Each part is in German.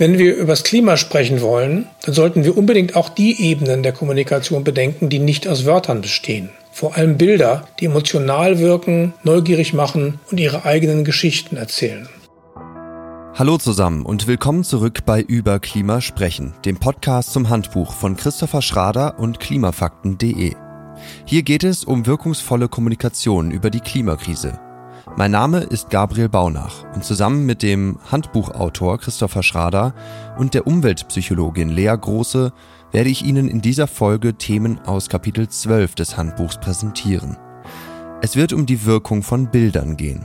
Wenn wir über das Klima sprechen wollen, dann sollten wir unbedingt auch die Ebenen der Kommunikation bedenken, die nicht aus Wörtern bestehen. Vor allem Bilder, die emotional wirken, neugierig machen und ihre eigenen Geschichten erzählen. Hallo zusammen und willkommen zurück bei Über Klima sprechen, dem Podcast zum Handbuch von Christopher Schrader und klimafakten.de. Hier geht es um wirkungsvolle Kommunikation über die Klimakrise. Mein Name ist Gabriel Baunach und zusammen mit dem Handbuchautor Christopher Schrader und der Umweltpsychologin Lea Große werde ich Ihnen in dieser Folge Themen aus Kapitel 12 des Handbuchs präsentieren. Es wird um die Wirkung von Bildern gehen.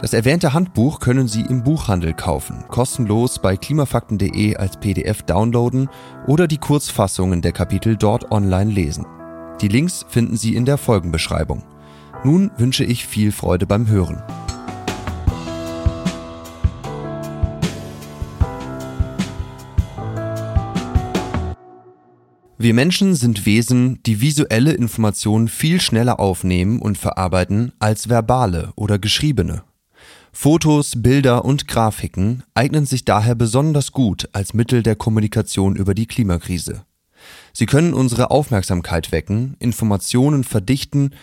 Das erwähnte Handbuch können Sie im Buchhandel kaufen, kostenlos bei klimafakten.de als PDF downloaden oder die Kurzfassungen der Kapitel dort online lesen. Die Links finden Sie in der Folgenbeschreibung. Nun wünsche ich viel Freude beim Hören. Wir Menschen sind Wesen, die visuelle Informationen viel schneller aufnehmen und verarbeiten als verbale oder geschriebene. Fotos, Bilder und Grafiken eignen sich daher besonders gut als Mittel der Kommunikation über die Klimakrise. Sie können unsere Aufmerksamkeit wecken, Informationen verdichten,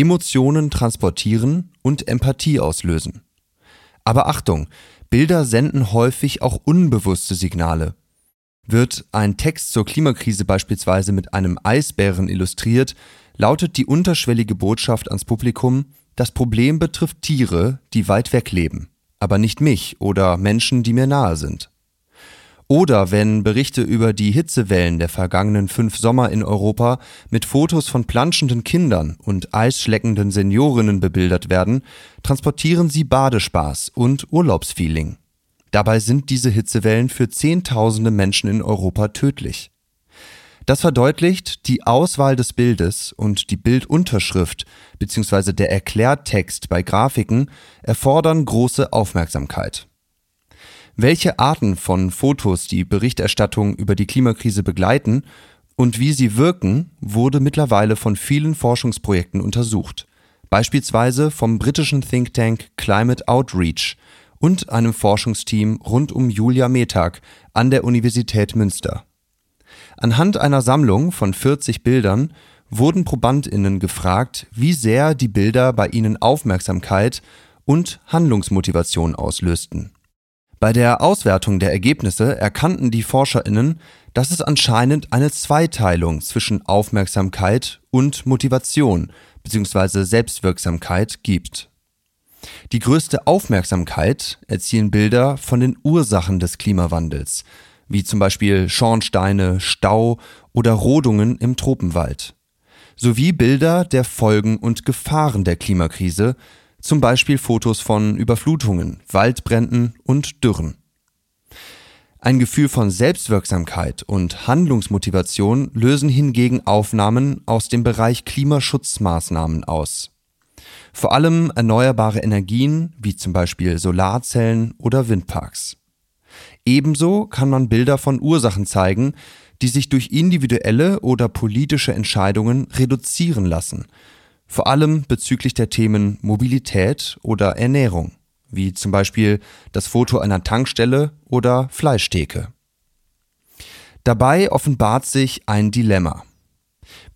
Emotionen transportieren und Empathie auslösen. Aber Achtung, Bilder senden häufig auch unbewusste Signale. Wird ein Text zur Klimakrise beispielsweise mit einem Eisbären illustriert, lautet die unterschwellige Botschaft ans Publikum, das Problem betrifft Tiere, die weit weg leben, aber nicht mich oder Menschen, die mir nahe sind. Oder wenn Berichte über die Hitzewellen der vergangenen fünf Sommer in Europa mit Fotos von planschenden Kindern und eisschleckenden Seniorinnen bebildert werden, transportieren sie Badespaß und Urlaubsfeeling. Dabei sind diese Hitzewellen für Zehntausende Menschen in Europa tödlich. Das verdeutlicht, die Auswahl des Bildes und die Bildunterschrift bzw. der Erklärtext bei Grafiken erfordern große Aufmerksamkeit. Welche Arten von Fotos die Berichterstattung über die Klimakrise begleiten und wie sie wirken, wurde mittlerweile von vielen Forschungsprojekten untersucht, beispielsweise vom britischen Think Tank Climate Outreach und einem Forschungsteam rund um Julia Metag an der Universität Münster. Anhand einer Sammlung von 40 Bildern wurden ProbandInnen gefragt, wie sehr die Bilder bei ihnen Aufmerksamkeit und Handlungsmotivation auslösten. Bei der Auswertung der Ergebnisse erkannten die ForscherInnen, dass es anscheinend eine Zweiteilung zwischen Aufmerksamkeit und Motivation bzw. Selbstwirksamkeit gibt. Die größte Aufmerksamkeit erzielen Bilder von den Ursachen des Klimawandels, wie zum Beispiel Schornsteine, Stau oder Rodungen im Tropenwald, sowie Bilder der Folgen und Gefahren der Klimakrise, zum Beispiel Fotos von Überflutungen, Waldbränden und Dürren. Ein Gefühl von Selbstwirksamkeit und Handlungsmotivation lösen hingegen Aufnahmen aus dem Bereich Klimaschutzmaßnahmen aus. Vor allem erneuerbare Energien wie zum Beispiel Solarzellen oder Windparks. Ebenso kann man Bilder von Ursachen zeigen, die sich durch individuelle oder politische Entscheidungen reduzieren lassen, vor allem bezüglich der Themen Mobilität oder Ernährung, wie zum Beispiel das Foto einer Tankstelle oder Fleischtheke. Dabei offenbart sich ein Dilemma.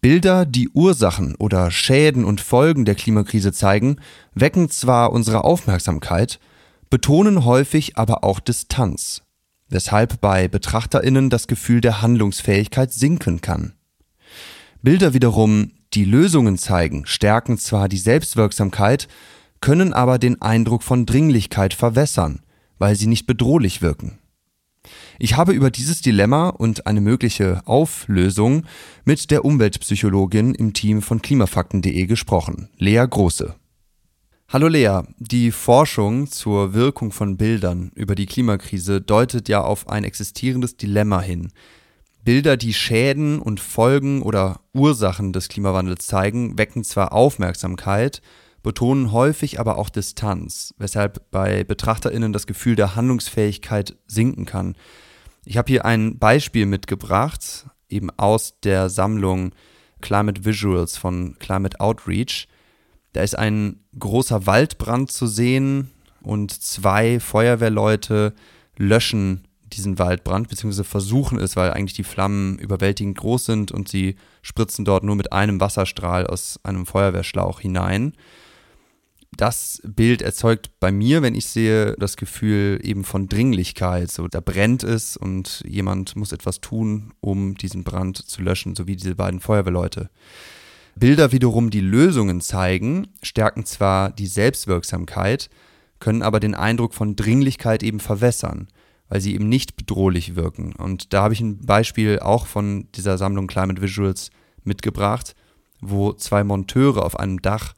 Bilder, die Ursachen oder Schäden und Folgen der Klimakrise zeigen, wecken zwar unsere Aufmerksamkeit, betonen häufig aber auch Distanz weshalb bei Betrachterinnen das Gefühl der Handlungsfähigkeit sinken kann. Bilder wiederum, die Lösungen zeigen, stärken zwar die Selbstwirksamkeit, können aber den Eindruck von Dringlichkeit verwässern, weil sie nicht bedrohlich wirken. Ich habe über dieses Dilemma und eine mögliche Auflösung mit der Umweltpsychologin im Team von klimafakten.de gesprochen, Lea Große. Hallo Lea, die Forschung zur Wirkung von Bildern über die Klimakrise deutet ja auf ein existierendes Dilemma hin. Bilder, die Schäden und Folgen oder Ursachen des Klimawandels zeigen, wecken zwar Aufmerksamkeit, betonen häufig aber auch Distanz, weshalb bei Betrachterinnen das Gefühl der Handlungsfähigkeit sinken kann. Ich habe hier ein Beispiel mitgebracht, eben aus der Sammlung Climate Visuals von Climate Outreach. Da ist ein großer Waldbrand zu sehen und zwei Feuerwehrleute löschen diesen Waldbrand, beziehungsweise versuchen es, weil eigentlich die Flammen überwältigend groß sind und sie spritzen dort nur mit einem Wasserstrahl aus einem Feuerwehrschlauch hinein. Das Bild erzeugt bei mir, wenn ich sehe, das Gefühl eben von Dringlichkeit. So, da brennt es und jemand muss etwas tun, um diesen Brand zu löschen, so wie diese beiden Feuerwehrleute. Bilder wiederum, die Lösungen zeigen, stärken zwar die Selbstwirksamkeit, können aber den Eindruck von Dringlichkeit eben verwässern weil sie eben nicht bedrohlich wirken. Und da habe ich ein Beispiel auch von dieser Sammlung Climate Visuals mitgebracht, wo zwei Monteure auf einem Dach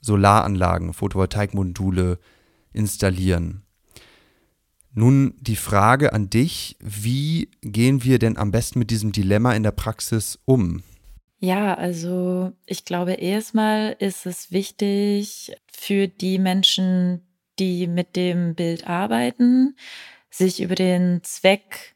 Solaranlagen, Photovoltaikmodule installieren. Nun die Frage an dich, wie gehen wir denn am besten mit diesem Dilemma in der Praxis um? Ja, also ich glaube, erstmal ist es wichtig für die Menschen, die mit dem Bild arbeiten, sich über den Zweck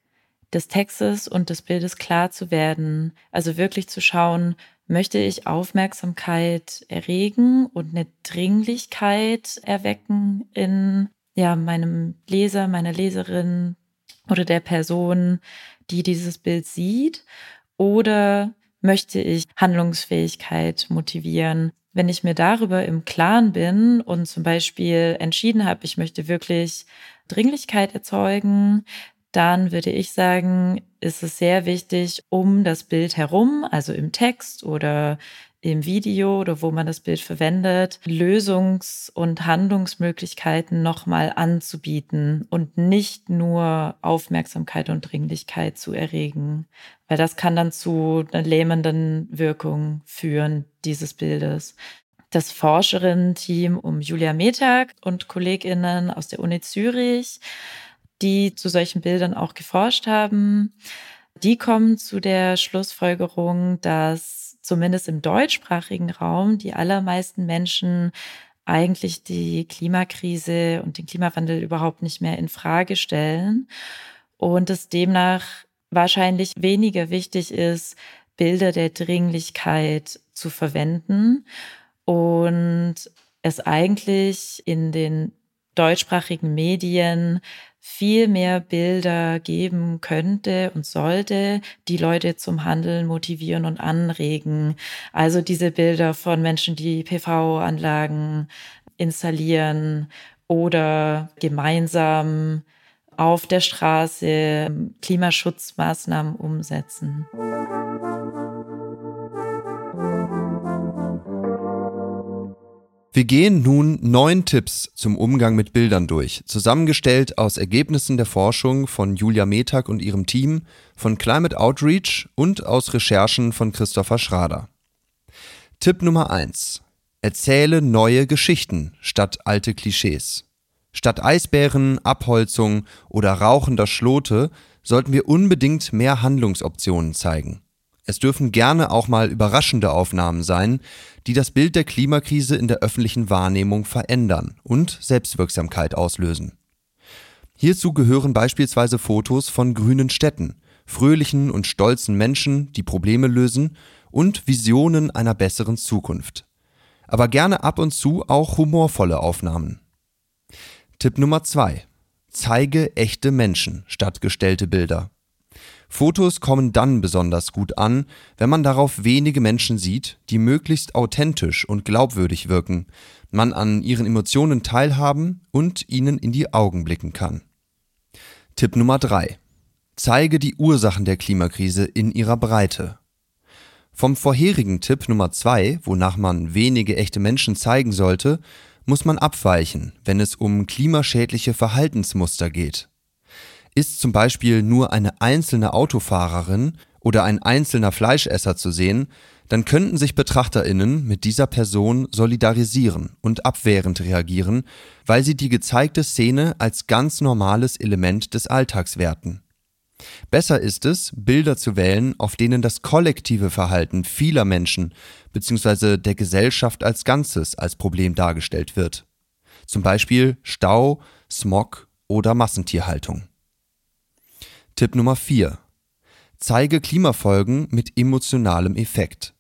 des Textes und des Bildes klar zu werden. Also wirklich zu schauen, möchte ich Aufmerksamkeit erregen und eine Dringlichkeit erwecken in ja, meinem Leser, meiner Leserin oder der Person, die dieses Bild sieht? Oder möchte ich Handlungsfähigkeit motivieren? Wenn ich mir darüber im Klaren bin und zum Beispiel entschieden habe, ich möchte wirklich Dringlichkeit erzeugen, dann würde ich sagen, ist es sehr wichtig, um das Bild herum, also im Text oder im Video oder wo man das Bild verwendet, Lösungs- und Handlungsmöglichkeiten nochmal anzubieten und nicht nur Aufmerksamkeit und Dringlichkeit zu erregen, weil das kann dann zu einer lähmenden Wirkung führen dieses Bildes das Forscherinnen-Team um Julia Metag und KollegInnen aus der Uni Zürich, die zu solchen Bildern auch geforscht haben. Die kommen zu der Schlussfolgerung, dass zumindest im deutschsprachigen Raum die allermeisten Menschen eigentlich die Klimakrise und den Klimawandel überhaupt nicht mehr in Frage stellen und es demnach wahrscheinlich weniger wichtig ist, Bilder der Dringlichkeit zu verwenden und es eigentlich in den deutschsprachigen Medien viel mehr Bilder geben könnte und sollte, die Leute zum Handeln motivieren und anregen. Also diese Bilder von Menschen, die PV-Anlagen installieren oder gemeinsam auf der Straße Klimaschutzmaßnahmen umsetzen. Wir gehen nun neun Tipps zum Umgang mit Bildern durch, zusammengestellt aus Ergebnissen der Forschung von Julia Metag und ihrem Team, von Climate Outreach und aus Recherchen von Christopher Schrader. Tipp Nummer eins: Erzähle neue Geschichten statt alte Klischees. Statt Eisbären, Abholzung oder rauchender Schlote sollten wir unbedingt mehr Handlungsoptionen zeigen. Es dürfen gerne auch mal überraschende Aufnahmen sein, die das Bild der Klimakrise in der öffentlichen Wahrnehmung verändern und Selbstwirksamkeit auslösen. Hierzu gehören beispielsweise Fotos von grünen Städten, fröhlichen und stolzen Menschen, die Probleme lösen und Visionen einer besseren Zukunft. Aber gerne ab und zu auch humorvolle Aufnahmen. Tipp Nummer zwei: Zeige echte Menschen statt gestellte Bilder. Fotos kommen dann besonders gut an, wenn man darauf wenige Menschen sieht, die möglichst authentisch und glaubwürdig wirken, man an ihren Emotionen teilhaben und ihnen in die Augen blicken kann. Tipp Nummer 3. Zeige die Ursachen der Klimakrise in ihrer Breite. Vom vorherigen Tipp Nummer 2, wonach man wenige echte Menschen zeigen sollte, muss man abweichen, wenn es um klimaschädliche Verhaltensmuster geht. Ist zum Beispiel nur eine einzelne Autofahrerin oder ein einzelner Fleischesser zu sehen, dann könnten sich Betrachterinnen mit dieser Person solidarisieren und abwehrend reagieren, weil sie die gezeigte Szene als ganz normales Element des Alltags werten. Besser ist es, Bilder zu wählen, auf denen das kollektive Verhalten vieler Menschen bzw. der Gesellschaft als Ganzes als Problem dargestellt wird. Zum Beispiel Stau, Smog oder Massentierhaltung. Tipp Nummer 4. Zeige Klimafolgen mit emotionalem Effekt.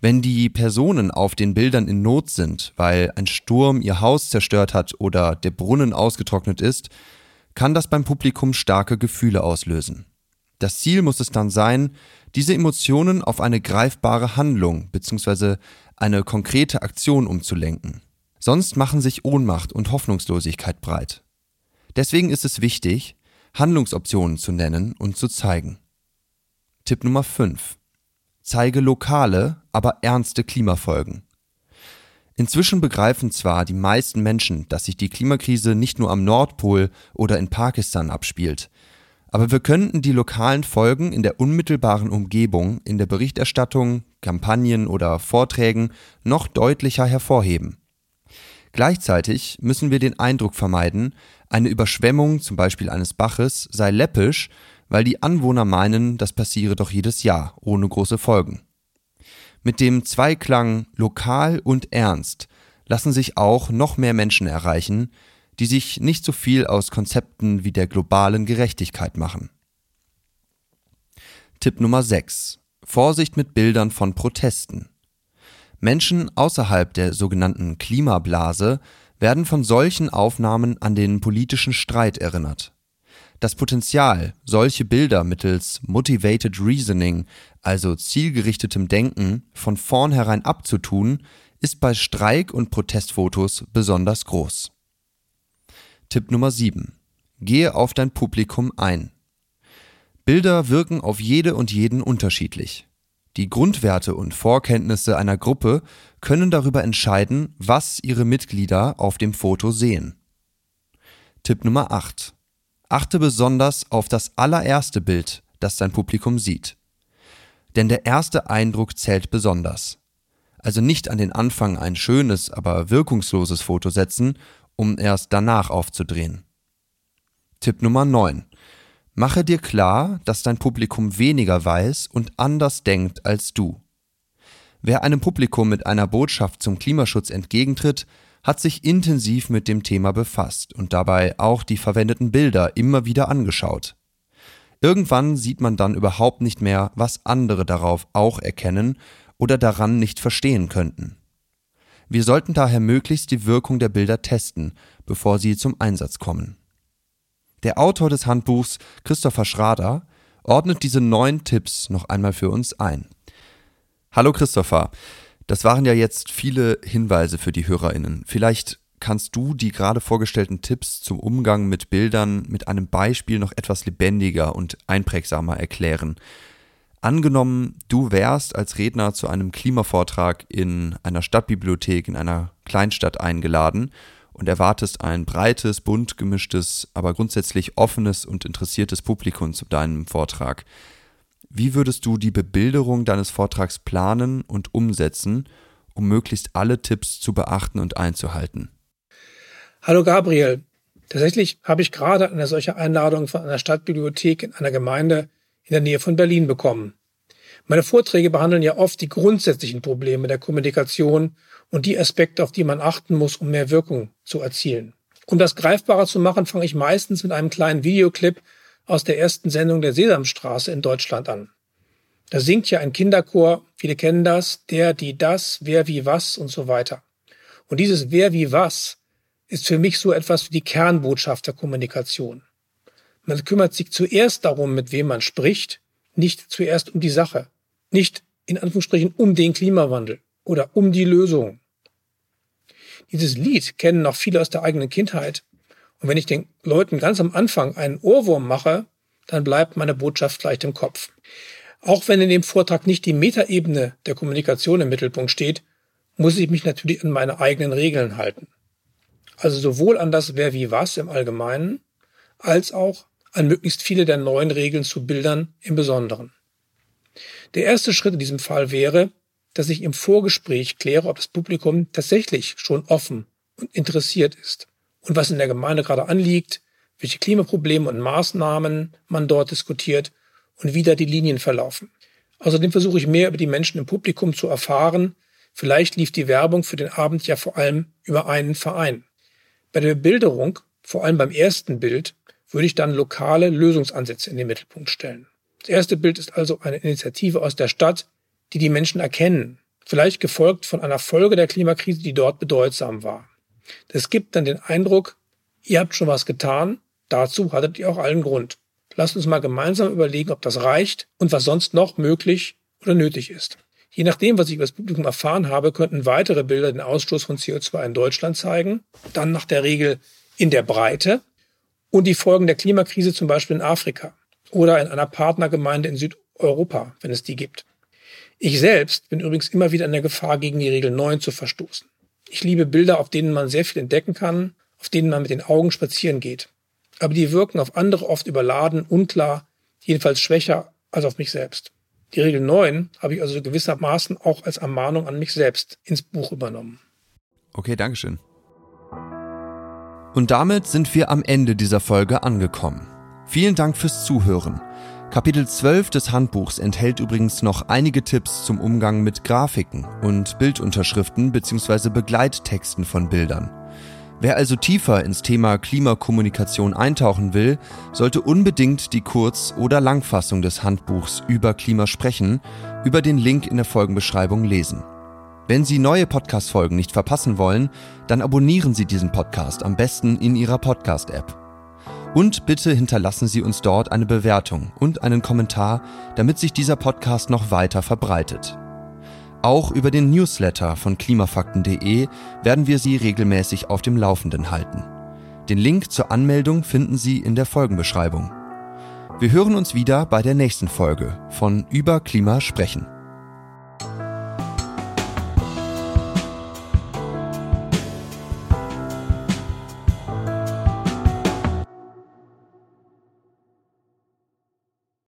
Wenn die Personen auf den Bildern in Not sind, weil ein Sturm ihr Haus zerstört hat oder der Brunnen ausgetrocknet ist, kann das beim Publikum starke Gefühle auslösen. Das Ziel muss es dann sein, diese Emotionen auf eine greifbare Handlung bzw. eine konkrete Aktion umzulenken. Sonst machen sich Ohnmacht und Hoffnungslosigkeit breit. Deswegen ist es wichtig, Handlungsoptionen zu nennen und zu zeigen. Tipp Nummer 5. Zeige lokale, aber ernste Klimafolgen. Inzwischen begreifen zwar die meisten Menschen, dass sich die Klimakrise nicht nur am Nordpol oder in Pakistan abspielt, aber wir könnten die lokalen Folgen in der unmittelbaren Umgebung in der Berichterstattung, Kampagnen oder Vorträgen noch deutlicher hervorheben. Gleichzeitig müssen wir den Eindruck vermeiden, eine Überschwemmung zum Beispiel eines Baches sei läppisch, weil die Anwohner meinen, das passiere doch jedes Jahr ohne große Folgen. Mit dem Zweiklang lokal und ernst lassen sich auch noch mehr Menschen erreichen, die sich nicht so viel aus Konzepten wie der globalen Gerechtigkeit machen. Tipp Nummer 6. Vorsicht mit Bildern von Protesten. Menschen außerhalb der sogenannten Klimablase werden von solchen Aufnahmen an den politischen Streit erinnert. Das Potenzial, solche Bilder mittels Motivated Reasoning, also zielgerichtetem Denken, von vornherein abzutun, ist bei Streik- und Protestfotos besonders groß. Tipp Nummer 7. Gehe auf dein Publikum ein. Bilder wirken auf jede und jeden unterschiedlich. Die Grundwerte und Vorkenntnisse einer Gruppe können darüber entscheiden, was ihre Mitglieder auf dem Foto sehen. Tipp Nummer 8. Achte besonders auf das allererste Bild, das dein Publikum sieht. Denn der erste Eindruck zählt besonders. Also nicht an den Anfang ein schönes, aber wirkungsloses Foto setzen, um erst danach aufzudrehen. Tipp Nummer 9. Mache dir klar, dass dein Publikum weniger weiß und anders denkt als du. Wer einem Publikum mit einer Botschaft zum Klimaschutz entgegentritt, hat sich intensiv mit dem Thema befasst und dabei auch die verwendeten Bilder immer wieder angeschaut. Irgendwann sieht man dann überhaupt nicht mehr, was andere darauf auch erkennen oder daran nicht verstehen könnten. Wir sollten daher möglichst die Wirkung der Bilder testen, bevor sie zum Einsatz kommen. Der Autor des Handbuchs, Christopher Schrader, ordnet diese neun Tipps noch einmal für uns ein. Hallo Christopher, das waren ja jetzt viele Hinweise für die Hörerinnen. Vielleicht kannst du die gerade vorgestellten Tipps zum Umgang mit Bildern mit einem Beispiel noch etwas lebendiger und einprägsamer erklären. Angenommen, du wärst als Redner zu einem Klimavortrag in einer Stadtbibliothek in einer Kleinstadt eingeladen und erwartest ein breites, bunt gemischtes, aber grundsätzlich offenes und interessiertes Publikum zu deinem Vortrag. Wie würdest du die Bebilderung deines Vortrags planen und umsetzen, um möglichst alle Tipps zu beachten und einzuhalten? Hallo Gabriel. Tatsächlich habe ich gerade eine solche Einladung von einer Stadtbibliothek in einer Gemeinde in der Nähe von Berlin bekommen. Meine Vorträge behandeln ja oft die grundsätzlichen Probleme der Kommunikation und die Aspekte, auf die man achten muss, um mehr Wirkung zu erzielen. Um das greifbarer zu machen, fange ich meistens mit einem kleinen Videoclip aus der ersten Sendung der Sesamstraße in Deutschland an. Da singt ja ein Kinderchor, viele kennen das, der, die, das, wer, wie, was und so weiter. Und dieses wer, wie, was ist für mich so etwas wie die Kernbotschaft der Kommunikation. Man kümmert sich zuerst darum, mit wem man spricht, nicht zuerst um die Sache, nicht in Anführungsstrichen um den Klimawandel oder um die Lösung. Dieses Lied kennen noch viele aus der eigenen Kindheit und wenn ich den Leuten ganz am Anfang einen Ohrwurm mache, dann bleibt meine Botschaft leicht im Kopf. Auch wenn in dem Vortrag nicht die Metaebene der Kommunikation im Mittelpunkt steht, muss ich mich natürlich an meine eigenen Regeln halten. Also sowohl an das Wer wie was im Allgemeinen, als auch an möglichst viele der neuen Regeln zu Bildern im Besonderen. Der erste Schritt in diesem Fall wäre, dass ich im Vorgespräch kläre, ob das Publikum tatsächlich schon offen und interessiert ist und was in der Gemeinde gerade anliegt, welche Klimaprobleme und Maßnahmen man dort diskutiert und wie da die Linien verlaufen. Außerdem versuche ich mehr über die Menschen im Publikum zu erfahren. Vielleicht lief die Werbung für den Abend ja vor allem über einen Verein. Bei der Bebilderung, vor allem beim ersten Bild, würde ich dann lokale Lösungsansätze in den Mittelpunkt stellen. Das erste Bild ist also eine Initiative aus der Stadt, die die Menschen erkennen, vielleicht gefolgt von einer Folge der Klimakrise, die dort bedeutsam war. Das gibt dann den Eindruck, ihr habt schon was getan, Dazu hattet ihr auch allen Grund. Lasst uns mal gemeinsam überlegen, ob das reicht und was sonst noch möglich oder nötig ist. Je nachdem, was ich über das Publikum erfahren habe, könnten weitere Bilder den Ausstoß von CO2 in Deutschland zeigen, dann nach der Regel in der Breite und die Folgen der Klimakrise zum Beispiel in Afrika oder in einer Partnergemeinde in Südeuropa, wenn es die gibt. Ich selbst bin übrigens immer wieder in der Gefahr, gegen die Regel 9 zu verstoßen. Ich liebe Bilder, auf denen man sehr viel entdecken kann, auf denen man mit den Augen spazieren geht. Aber die wirken auf andere oft überladen, unklar, jedenfalls schwächer als auf mich selbst. Die Regel 9 habe ich also gewissermaßen auch als Ermahnung an mich selbst ins Buch übernommen. Okay, Dankeschön. Und damit sind wir am Ende dieser Folge angekommen. Vielen Dank fürs Zuhören. Kapitel 12 des Handbuchs enthält übrigens noch einige Tipps zum Umgang mit Grafiken und Bildunterschriften bzw. Begleittexten von Bildern. Wer also tiefer ins Thema Klimakommunikation eintauchen will, sollte unbedingt die Kurz- oder Langfassung des Handbuchs über Klima sprechen über den Link in der Folgenbeschreibung lesen. Wenn Sie neue Podcast-Folgen nicht verpassen wollen, dann abonnieren Sie diesen Podcast am besten in Ihrer Podcast-App. Und bitte hinterlassen Sie uns dort eine Bewertung und einen Kommentar, damit sich dieser Podcast noch weiter verbreitet. Auch über den Newsletter von klimafakten.de werden wir Sie regelmäßig auf dem Laufenden halten. Den Link zur Anmeldung finden Sie in der Folgenbeschreibung. Wir hören uns wieder bei der nächsten Folge von Über Klima sprechen.